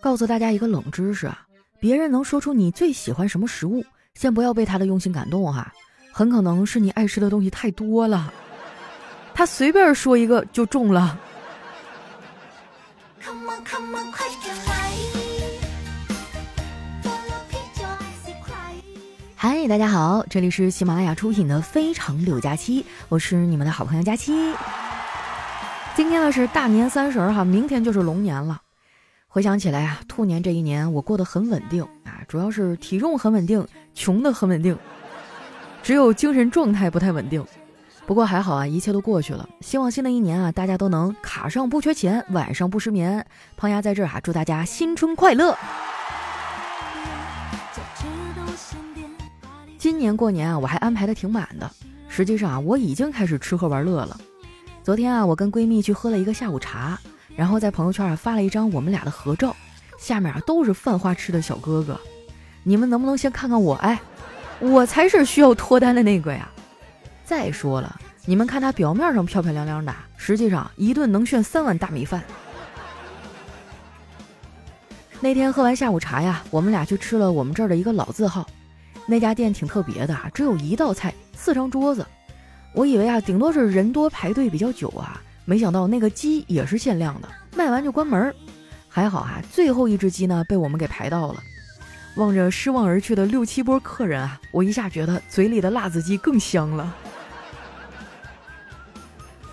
告诉大家一个冷知识啊，别人能说出你最喜欢什么食物，先不要被他的用心感动哈，很可能是你爱吃的东西太多了，他随便说一个就中了。嗨，大家好，这里是喜马拉雅出品的《非常六加七》，我是你们的好朋友佳期。今天呢是大年三十哈，明天就是龙年了。回想起来啊，兔年这一年我过得很稳定啊，主要是体重很稳定，穷的很稳定，只有精神状态不太稳定。不过还好啊，一切都过去了。希望新的一年啊，大家都能卡上不缺钱，晚上不失眠。胖丫在这儿啊，祝大家新春快乐。今年过年啊，我还安排的挺满的。实际上啊，我已经开始吃喝玩乐了。昨天啊，我跟闺蜜去喝了一个下午茶。然后在朋友圈啊发了一张我们俩的合照，下面啊都是犯花痴的小哥哥。你们能不能先看看我？哎，我才是需要脱单的那个呀！再说了，你们看他表面上漂漂亮亮的，实际上一顿能炫三碗大米饭。那天喝完下午茶呀，我们俩去吃了我们这儿的一个老字号。那家店挺特别的啊，只有一道菜，四张桌子。我以为啊，顶多是人多排队比较久啊。没想到那个鸡也是限量的，卖完就关门。还好啊，最后一只鸡呢被我们给排到了。望着失望而去的六七波客人啊，我一下觉得嘴里的辣子鸡更香了。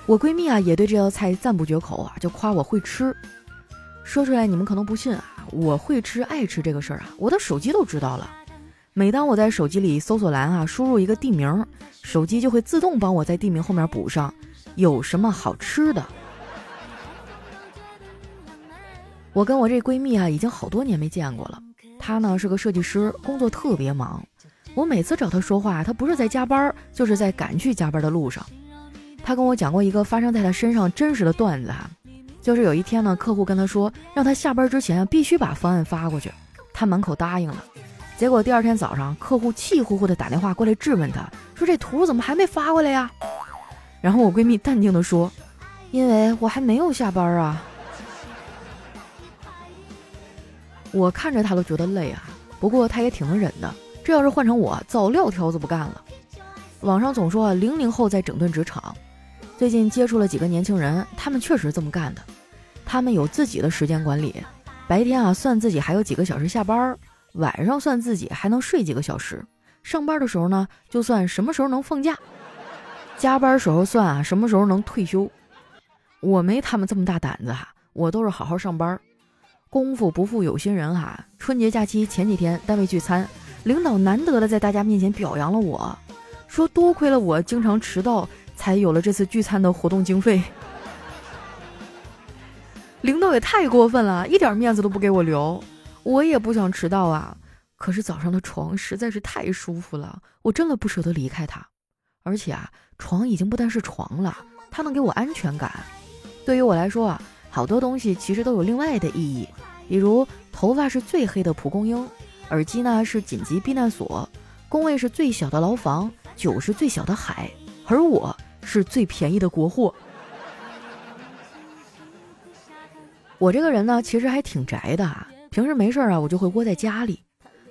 我闺蜜啊也对这道菜赞不绝口啊，就夸我会吃。说出来你们可能不信啊，我会吃爱吃这个事儿啊，我的手机都知道了。每当我在手机里搜索栏啊输入一个地名，手机就会自动帮我在地名后面补上。有什么好吃的？我跟我这闺蜜啊，已经好多年没见过了。她呢是个设计师，工作特别忙。我每次找她说话，她不是在加班，就是在赶去加班的路上。她跟我讲过一个发生在她身上真实的段子哈，就是有一天呢，客户跟她说，让她下班之前必须把方案发过去。她满口答应了，结果第二天早上，客户气呼呼的打电话过来质问她，说这图怎么还没发过来呀？然后我闺蜜淡定地说：“因为我还没有下班啊。”我看着她都觉得累啊，不过她也挺能忍的。这要是换成我，早撂挑子不干了。网上总说啊，零零后在整顿职场。最近接触了几个年轻人，他们确实这么干的。他们有自己的时间管理，白天啊算自己还有几个小时下班，晚上算自己还能睡几个小时。上班的时候呢，就算什么时候能放假。加班时候算啊，什么时候能退休？我没他们这么大胆子哈，我都是好好上班。功夫不负有心人哈，春节假期前几天单位聚餐，领导难得的在大家面前表扬了我，说多亏了我经常迟到，才有了这次聚餐的活动经费。领导也太过分了，一点面子都不给我留。我也不想迟到啊，可是早上的床实在是太舒服了，我真的不舍得离开它。而且啊，床已经不单是床了，它能给我安全感。对于我来说啊，好多东西其实都有另外的意义。比如，头发是最黑的蒲公英，耳机呢是紧急避难所，工位是最小的牢房，酒是最小的海，而我是最便宜的国货。我这个人呢，其实还挺宅的啊，平时没事儿啊，我就会窝在家里。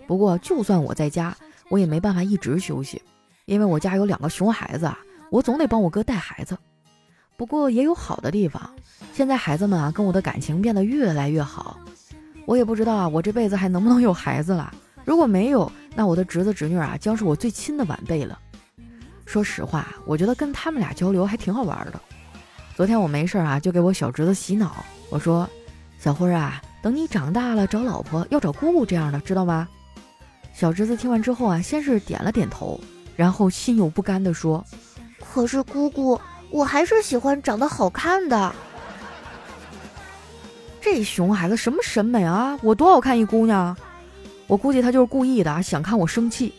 不过，就算我在家，我也没办法一直休息。因为我家有两个熊孩子啊，我总得帮我哥带孩子。不过也有好的地方，现在孩子们啊跟我的感情变得越来越好。我也不知道啊，我这辈子还能不能有孩子了？如果没有，那我的侄子侄女啊将是我最亲的晚辈了。说实话，我觉得跟他们俩交流还挺好玩的。昨天我没事啊，就给我小侄子洗脑，我说：“小辉啊，等你长大了找老婆要找姑姑这样的，知道吗？”小侄子听完之后啊，先是点了点头。然后心有不甘地说：“可是姑姑，我还是喜欢长得好看的。这熊孩子什么审美啊？我多好看一姑娘！我估计他就是故意的，想看我生气。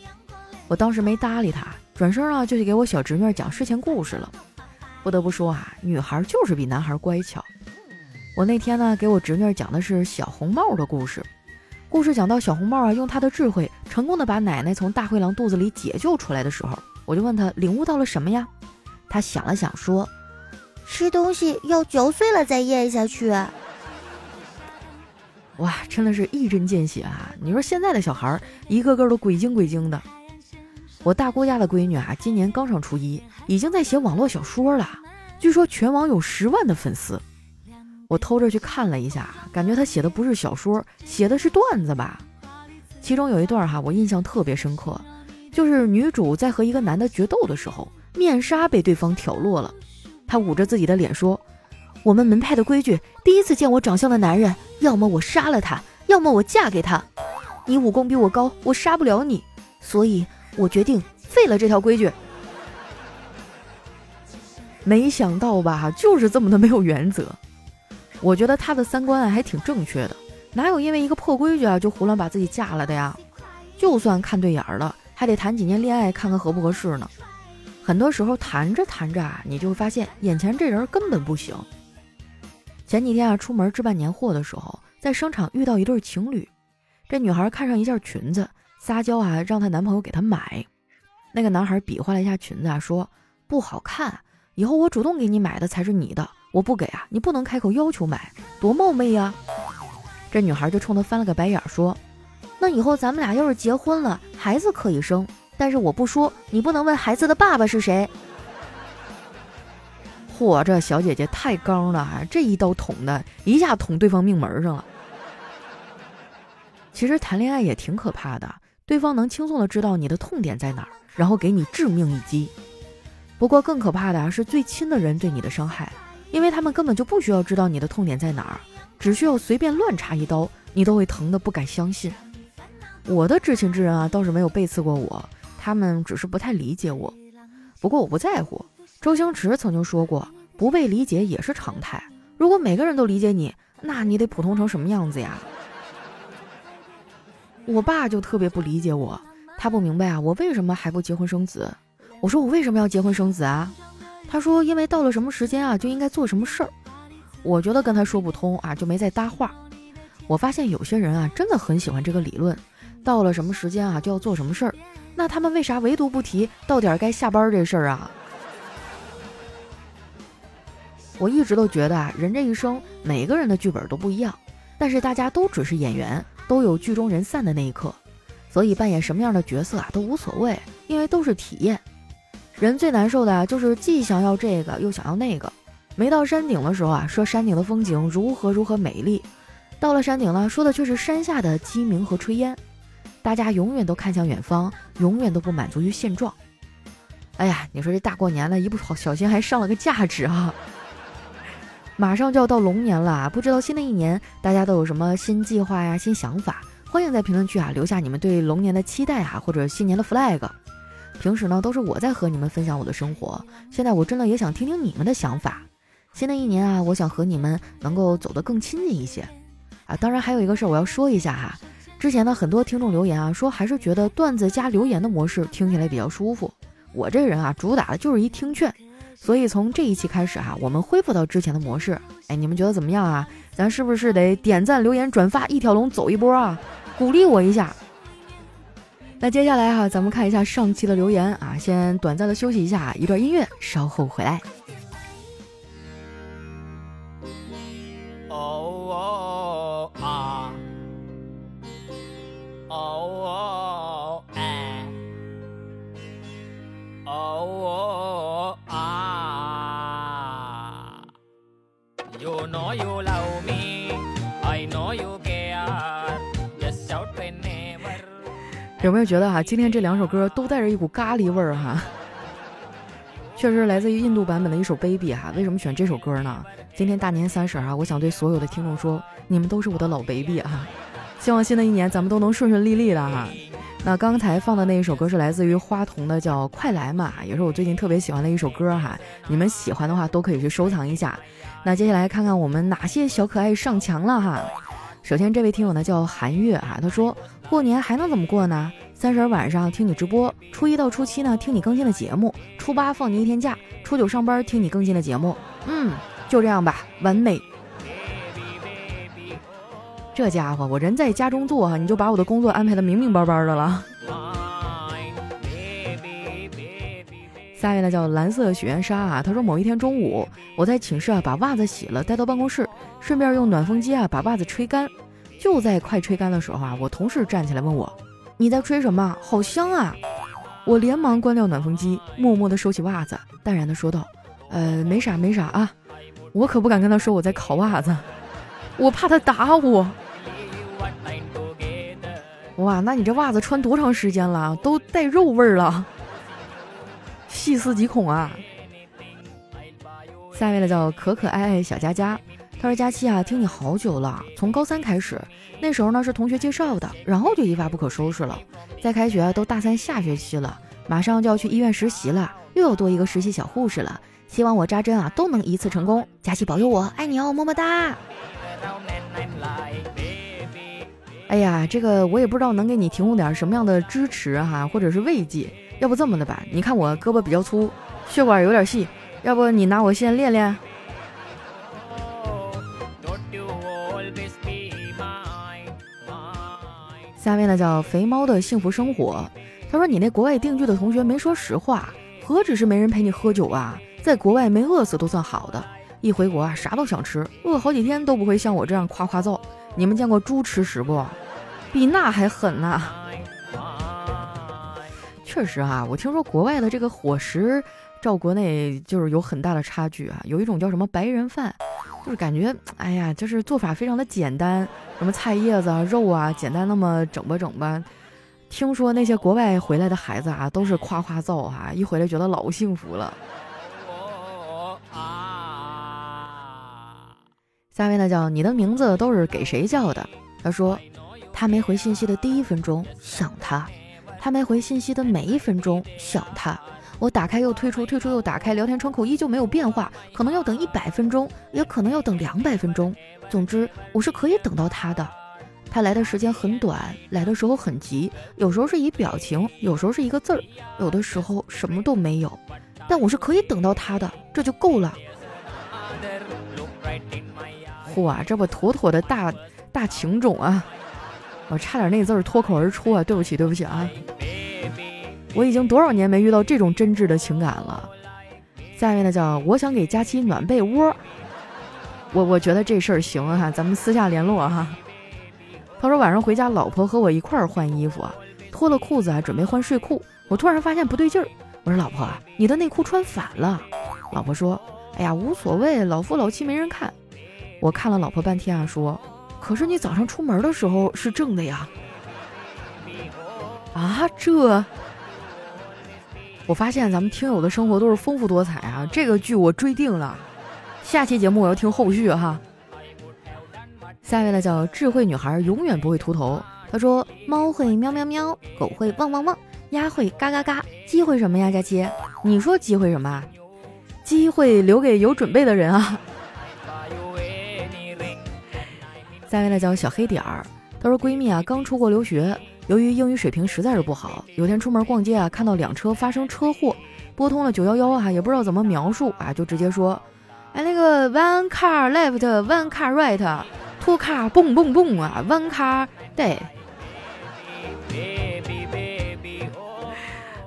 我当时没搭理他，转身啊就去给我小侄女讲睡前故事了。不得不说啊，女孩就是比男孩乖巧。我那天呢给我侄女讲的是小红帽的故事。”故事讲到小红帽啊，用他的智慧成功的把奶奶从大灰狼肚子里解救出来的时候，我就问他领悟到了什么呀？他想了想说：“吃东西要嚼碎了再咽下去。”哇，真的是一针见血啊！你说现在的小孩儿一个个都鬼精鬼精的。我大姑家的闺女啊，今年刚上初一，已经在写网络小说了，据说全网有十万的粉丝。我偷着去看了一下，感觉她写的不是小说，写的是段子吧。其中有一段哈，我印象特别深刻，就是女主在和一个男的决斗的时候，面纱被对方挑落了，她捂着自己的脸说。我们门派的规矩，第一次见我长相的男人，要么我杀了他，要么我嫁给他。你武功比我高，我杀不了你，所以我决定废了这条规矩。没想到吧，就是这么的没有原则。我觉得他的三观啊还挺正确的，哪有因为一个破规矩啊就胡乱把自己嫁了的呀？就算看对眼儿了，还得谈几年恋爱，看看合不合适呢。很多时候谈着谈着啊，你就会发现眼前这人根本不行。前几天啊，出门置办年货的时候，在商场遇到一对情侣。这女孩看上一件裙子，撒娇啊，让她男朋友给她买。那个男孩比划了一下裙子啊，说不好看，以后我主动给你买的才是你的，我不给啊，你不能开口要求买，多冒昧呀。这女孩就冲他翻了个白眼，说：“那以后咱们俩要是结婚了，孩子可以生，但是我不说，你不能问孩子的爸爸是谁。”嚯，这小姐姐太刚了啊，这一刀捅的一下捅对方命门上了。其实谈恋爱也挺可怕的，对方能轻松的知道你的痛点在哪儿，然后给你致命一击。不过更可怕的是最亲的人对你的伤害，因为他们根本就不需要知道你的痛点在哪儿，只需要随便乱插一刀，你都会疼得不敢相信。我的至亲之人啊，倒是没有背刺过我，他们只是不太理解我。不过我不在乎。周星驰曾经说过：“不被理解也是常态。如果每个人都理解你，那你得普通成什么样子呀？”我爸就特别不理解我，他不明白啊，我为什么还不结婚生子？我说我为什么要结婚生子啊？他说因为到了什么时间啊，就应该做什么事儿。我觉得跟他说不通啊，就没再搭话。我发现有些人啊，真的很喜欢这个理论，到了什么时间啊，就要做什么事儿。那他们为啥唯独不提到点该下班这事儿啊？我一直都觉得啊，人这一生每个人的剧本都不一样，但是大家都只是演员，都有剧中人散的那一刻，所以扮演什么样的角色啊都无所谓，因为都是体验。人最难受的啊，就是既想要这个又想要那个。没到山顶的时候啊，说山顶的风景如何如何美丽；到了山顶了，说的却是山下的鸡鸣和炊烟。大家永远都看向远方，永远都不满足于现状。哎呀，你说这大过年的，一不小心还上了个价值啊！马上就要到龙年了，不知道新的一年大家都有什么新计划呀、新想法？欢迎在评论区啊留下你们对龙年的期待啊，或者新年的 flag。平时呢都是我在和你们分享我的生活，现在我真的也想听听你们的想法。新的一年啊，我想和你们能够走得更亲近一些啊。当然还有一个事儿我要说一下哈，之前呢很多听众留言啊说还是觉得段子加留言的模式听起来比较舒服。我这人啊主打的就是一听劝。所以从这一期开始哈，我们恢复到之前的模式。哎，你们觉得怎么样啊？咱是不是得点赞、留言、转发一条龙走一波啊？鼓励我一下。那接下来哈，咱们看一下上期的留言啊。先短暂的休息一下，一段音乐，稍后回来。哦哦啊，哦哦有没有觉得哈，今天这两首歌都带着一股咖喱味儿哈？确实来自于印度版本的一首《Baby》哈。为什么选这首歌呢？今天大年三十啊，我想对所有的听众说，你们都是我的老 baby 啊！希望新的一年咱们都能顺顺利利的哈。那刚才放的那一首歌是来自于花童的，叫《快来嘛》，也是我最近特别喜欢的一首歌哈。你们喜欢的话都可以去收藏一下。那接下来看看我们哪些小可爱上墙了哈。首先这位听友呢叫韩月啊，他说。过年还能怎么过呢？三十晚上听你直播，初一到初七呢听你更新的节目，初八放你一天假，初九上班听你更新的节目。嗯，就这样吧，完美。这家伙，我人在家中坐哈，你就把我的工作安排的明明白白的了。下面呢叫蓝色许愿沙啊，他说某一天中午，我在寝室啊把袜子洗了，带到办公室，顺便用暖风机啊把袜子吹干。就在快吹干的时候啊，我同事站起来问我：“你在吹什么？好香啊！”我连忙关掉暖风机，默默地收起袜子，淡然地说道：“呃，没啥没啥啊。”我可不敢跟他说我在烤袜子，我怕他打我。哇，那你这袜子穿多长时间了？都带肉味儿了，细思极恐啊！下一位呢叫可可爱爱小佳佳，他说：“佳期啊，听你好久了，从高三开始，那时候呢是同学介绍的，然后就一发不可收拾了。在开学都大三下学期了，马上就要去医院实习了，又要多一个实习小护士了。希望我扎针啊都能一次成功，佳期保佑我，爱你哦，么么哒。”哎呀，这个我也不知道能给你提供点什么样的支持哈，或者是慰藉。要不这么的吧，你看我胳膊比较粗，血管有点细，要不你拿我先练练。下面呢叫肥猫的幸福生活，他说你那国外定居的同学没说实话，何止是没人陪你喝酒啊，在国外没饿死都算好的，一回国啊啥都想吃，饿好几天都不会像我这样夸夸造。你们见过猪吃屎不？比那还狠呐！确实啊，我听说国外的这个伙食照国内就是有很大的差距啊。有一种叫什么白人饭，就是感觉哎呀，就是做法非常的简单，什么菜叶子啊、肉啊，简单那么整吧整吧。听说那些国外回来的孩子啊，都是夸夸造哈，一回来觉得老幸福了。下面呢叫你的名字都是给谁叫的？他说，他没回信息的第一分钟想他，他没回信息的每一分钟想他。我打开又退出，退出又打开，聊天窗口依旧没有变化，可能要等一百分钟，也可能要等两百分钟。总之，我是可以等到他的。他来的时间很短，来的时候很急，有时候是以表情，有时候是一个字儿，有的时候什么都没有。但我是可以等到他的，这就够了。哇，这不妥妥的大大情种啊！我差点那字儿脱口而出啊！对不起，对不起啊！我已经多少年没遇到这种真挚的情感了。下面呢叫我想给佳期暖被窝，我我觉得这事儿行哈，咱们私下联络哈。他说晚上回家，老婆和我一块儿换衣服啊，脱了裤子啊，准备换睡裤，我突然发现不对劲儿，我说老婆，你的内裤穿反了。老婆说，哎呀，无所谓，老夫老妻没人看。我看了老婆半天啊，说：“可是你早上出门的时候是正的呀。”啊，这！我发现咱们听友的生活都是丰富多彩啊，这个剧我追定了。下期节目我要听后续哈。下一位呢叫智慧女孩，永远不会秃头。她说：“猫会喵喵喵，狗会汪汪汪，鸭会嘎嘎嘎，鸡会什么呀？佳琪，你说鸡会什么？机会留给有准备的人啊。”下一位呢叫小黑点儿，她说闺蜜啊刚出国留学，由于英语水平实在是不好，有天出门逛街啊看到两车发生车祸，拨通了九幺幺啊也不知道怎么描述啊就直接说，哎那个 one car left，one car right，two car boom boom boom 啊，one car day。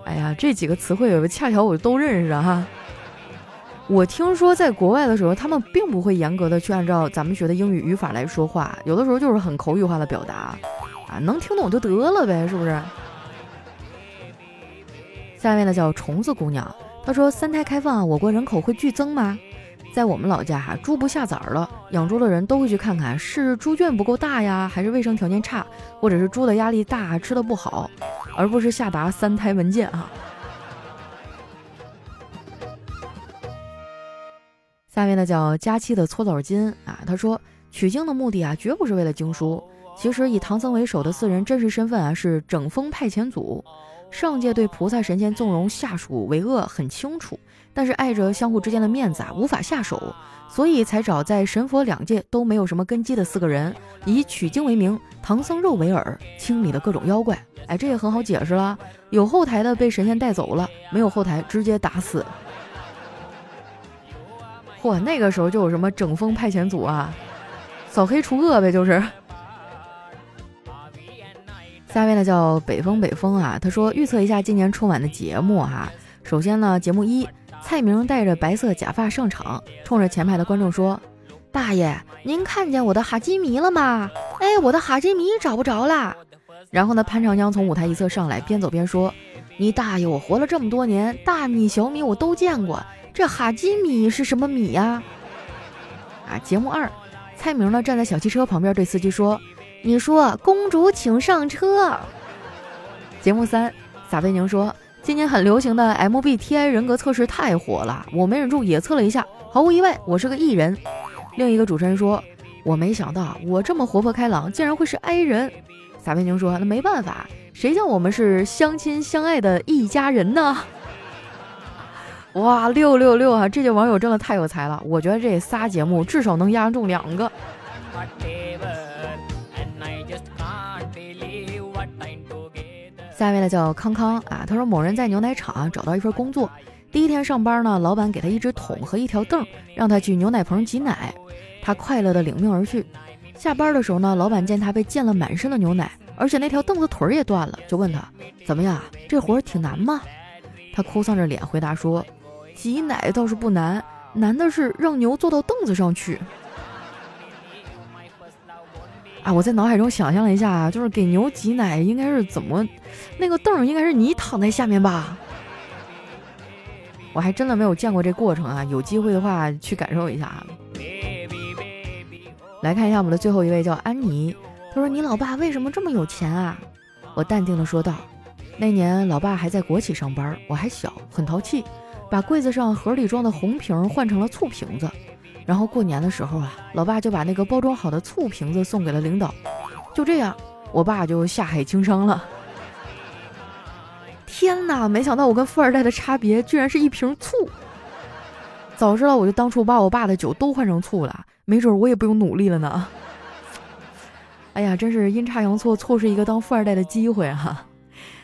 哎呀这几个词汇恰巧我都认识哈。我听说在国外的时候，他们并不会严格的去按照咱们学的英语语法来说话，有的时候就是很口语化的表达，能听懂就得了呗，是不是？下面呢叫虫子姑娘，她说三胎开放，我国人口会剧增吗？在我们老家哈，猪不下崽了，养猪的人都会去看看是猪圈不够大呀，还是卫生条件差，或者是猪的压力大，吃的不好，而不是下达三胎文件啊。下面呢叫佳期的搓澡巾啊，他说取经的目的啊，绝不是为了经书。其实以唐僧为首的四人真实身份啊，是整风派遣组。上界对菩萨神仙纵容下属为恶很清楚，但是碍着相互之间的面子啊，无法下手，所以才找在神佛两界都没有什么根基的四个人，以取经为名，唐僧肉为饵，清理了各种妖怪。哎，这也很好解释了，有后台的被神仙带走了，没有后台直接打死。嚯，那个时候就有什么整风派遣组啊，扫黑除恶呗，就是。下面呢叫北风北风啊，他说预测一下今年春晚的节目哈。首先呢，节目一，蔡明戴着白色假发上场，冲着前排的观众说：“大爷，您看见我的哈基米了吗？哎，我的哈基米找不着啦。然后呢，潘长江从舞台一侧上来，边走边说：“你大爷！我活了这么多年，大米、小米我都见过，这哈基米是什么米呀？”啊，节目二，蔡明呢站在小汽车旁边对司机说：“你说，公主请上车。”节目三，撒贝宁说：“今年很流行的 MBTI 人格测试太火了，我没忍住也测了一下，毫无意外，我是个 E 人。”另一个主持人说：“我没想到我这么活泼开朗，竟然会是 I 人。”撒贝宁说：“那没办法，谁叫我们是相亲相爱的一家人呢？”哇，六六六啊！这届网友真的太有才了，我觉得这仨节目至少能压中两个。下一位呢叫康康啊，他说某人在牛奶厂找到一份工作，第一天上班呢，老板给他一只桶和一条凳，让他去牛奶棚挤奶，他快乐的领命而去。下班的时候呢，老板见他被溅了满身的牛奶，而且那条凳子腿儿也断了，就问他怎么样，这活儿挺难吗？他哭丧着脸回答说：“挤奶倒是不难，难的是让牛坐到凳子上去。”啊，我在脑海中想象了一下，就是给牛挤奶应该是怎么，那个凳儿应该是你躺在下面吧？我还真的没有见过这过程啊，有机会的话去感受一下啊。来看一下我们的最后一位，叫安妮。她说：“你老爸为什么这么有钱啊？”我淡定的说道：“那年老爸还在国企上班，我还小，很淘气，把柜子上盒里装的红瓶换成了醋瓶子。然后过年的时候啊，老爸就把那个包装好的醋瓶子送给了领导。就这样，我爸就下海经商了。天哪，没想到我跟富二代的差别居然是一瓶醋。早知道我就当初把我爸的酒都换成醋了。”没准我也不用努力了呢。哎呀，真是阴差阳错，错失一个当富二代的机会哈。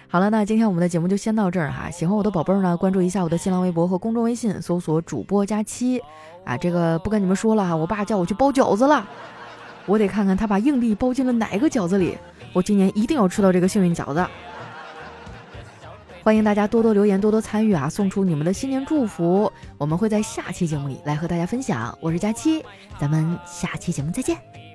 好了，那今天我们的节目就先到这儿哈。喜欢我的宝贝儿呢，关注一下我的新浪微博和公众微信，搜索主播佳期啊。这个不跟你们说了哈，我爸叫我去包饺子了，我得看看他把硬币包进了哪个饺子里，我今年一定要吃到这个幸运饺子。欢迎大家多多留言，多多参与啊！送出你们的新年祝福，我们会在下期节目里来和大家分享。我是佳期，咱们下期节目再见。